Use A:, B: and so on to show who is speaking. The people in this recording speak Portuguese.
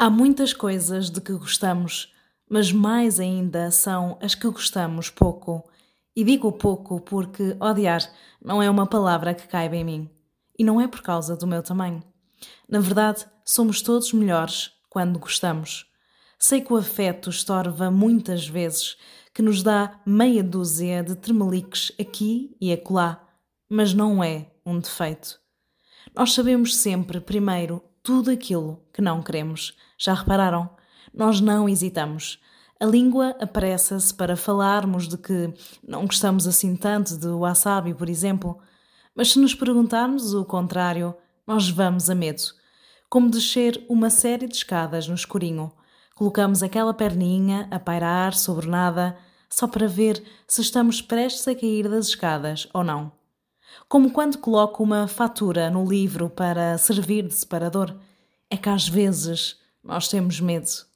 A: Há muitas coisas de que gostamos, mas mais ainda são as que gostamos pouco. E digo pouco porque odiar não é uma palavra que caiba em mim. E não é por causa do meu tamanho. Na verdade, somos todos melhores quando gostamos. Sei que o afeto estorva muitas vezes, que nos dá meia dúzia de tremeliques aqui e acolá, mas não é um defeito. Nós sabemos sempre, primeiro, tudo aquilo que não queremos. Já repararam? Nós não hesitamos. A língua apressa-se para falarmos de que não gostamos assim tanto de wasabi, por exemplo. Mas se nos perguntarmos o contrário, nós vamos a medo. Como descer uma série de escadas no escurinho. Colocamos aquela perninha a pairar sobre nada, só para ver se estamos prestes a cair das escadas ou não como quando coloco uma fatura no livro para servir de separador. É que às vezes nós temos medo.